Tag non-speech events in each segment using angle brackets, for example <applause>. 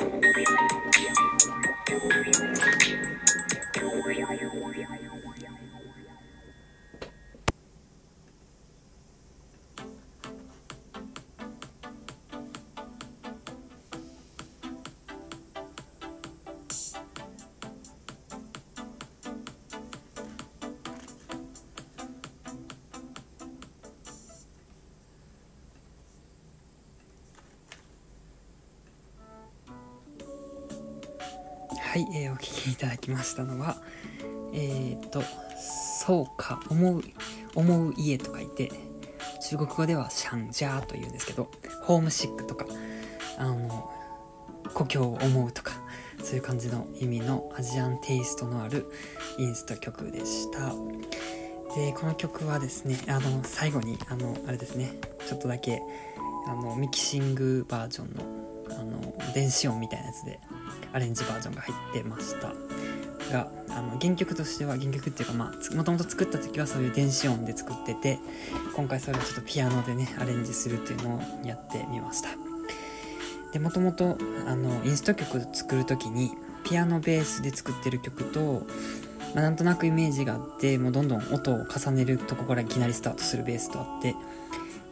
Thank you. はい、えー、お聴きいただきましたのはえっ、とそうか思う思う家と書いて中国語ではシャンジャーというんですけどホームシックとかあの故郷を思うとかそういう感じの意味のアジアンテイストのあるインスト曲でした。でこの曲はですねあの最後にあのあれですねちょっとだけあのミキシングバージョンのあの電子音みたいなやつでアレンジバージョンが入ってました。があの原曲としては原曲っていうかまあもともと作った時はそういう電子音で作ってて今回それをちょっとピアノでねアレンジするっていうのをやってみました。でもともとあのインスト曲作る時にピアノベースで作ってる曲と、まあ、なんとなくイメージがあってもうどんどん音を重ねるとこからいきなりスタートするベースとあって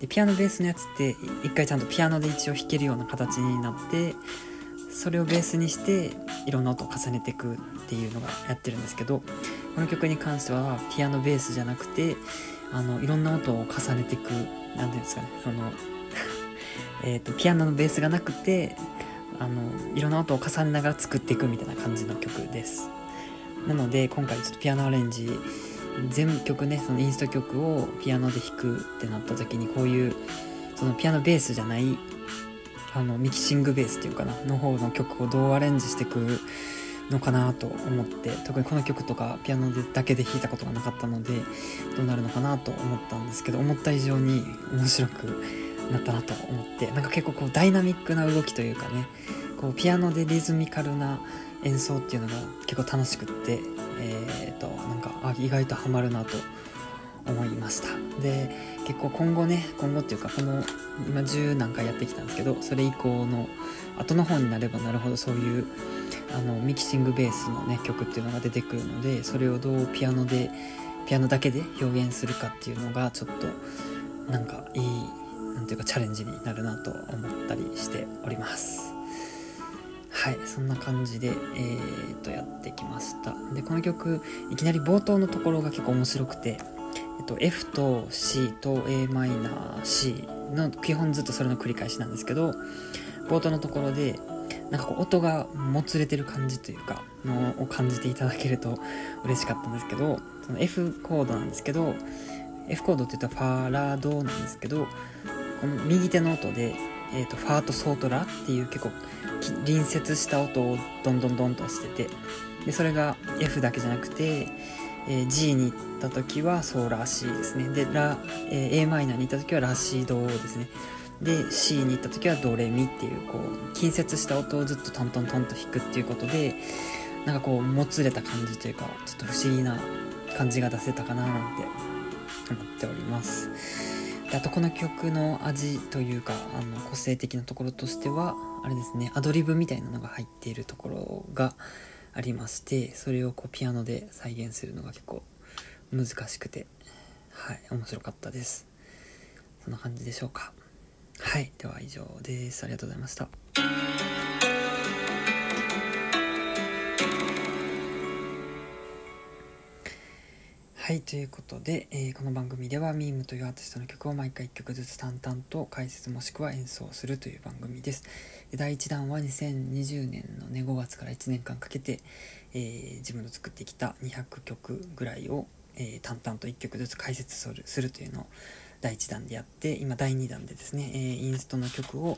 でピアノベースのやつって一回ちゃんとピアノで一応弾けるような形になってそれをベースにしていろんな音を重ねていくっていうのがやってるんですけどこの曲に関してはピアノベースじゃなくてあのいろんな音を重ねていく何て言うんですかねその <laughs> えとピアノのベースがなくてあのいろんな音を重ねながら作っていくみたいな感じの曲です。なので今回ちょっとピアノアレンジ全曲ねそのインスト曲をピアノで弾くってなった時にこういうそのピアノベースじゃないあのミキシングベースっていうかなの方の曲をどうアレンジしてくのかなと思って特にこの曲とかピアノでだけで弾いたことがなかったのでどうなるのかなと思ったんですけど思った以上に面白くなったなと思ってなんか結構こうダイナミックな動きというかねこうピアノでリズミカルな演奏っていうのが結構楽しくってえっ、となんかあ意外とハマるなと思いました。で結構今後ね今後っていうかこの今10何回やってきたんですけどそれ以降の後の方になればなるほどそういうあのミキシングベースのね曲っていうのが出てくるのでそれをどうピアノでピアノだけで表現するかっていうのがちょっとなんかいいなんていうかチャレンジになるなと思ったりしております。はいそんな感じで、えー、とやってきました。でこの曲いきなり冒頭のところが結構面白くて、えっと、F と C と a マイナー C の基本ずっとそれの繰り返しなんですけど冒頭のところでなんかこう音がもつれてる感じというかのを感じていただけると <laughs> 嬉しかったんですけどその F コードなんですけど F コードって言ったらファラドなんですけどこの右手の音で、えーと、ファーとソートラっていう結構隣接した音をどんどんどんとしててでそれが F だけじゃなくて、えー、G に行った時はソーラー C ですね。でラ、えー、a マイナーに行った時はラシードですね。で C に行った時はドレミっていうこう近接した音をずっとトントントンと弾くっていうことでなんかこうもつれた感じというかちょっと不思議な感じが出せたかななんて思っております。であとこの曲の味というかあの個性的なところとしてはあれですねアドリブみたいなのが入っているところがありましてそれをこうピアノで再現するのが結構難しくてはい面白かったです。そんな感じでしょうか。はいでは以上です。ありがとうございました。はいということで、えー、この番組ではミームというアーティストの曲を毎回1曲ずつ淡々と解説もしくは演奏するという番組です。第1弾は2020年の、ね、5月から1年間かけて、えー、自分の作ってきた200曲ぐらいを、えー、淡々と1曲ずつ解説するするというのを第1弾でやって今第2弾でですね、えー、インストの曲を、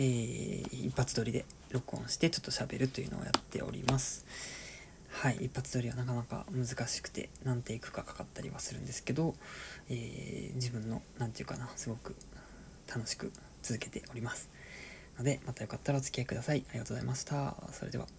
えー、一発撮りで録音してちょっと喋るというのをやっております。はい一発撮りはなかなか難しくて何ていくかかかったりはするんですけど、えー、自分の何て言うかなすごく楽しく続けております。のでまたよかったらお付き合いください。ありがとうございました。それでは。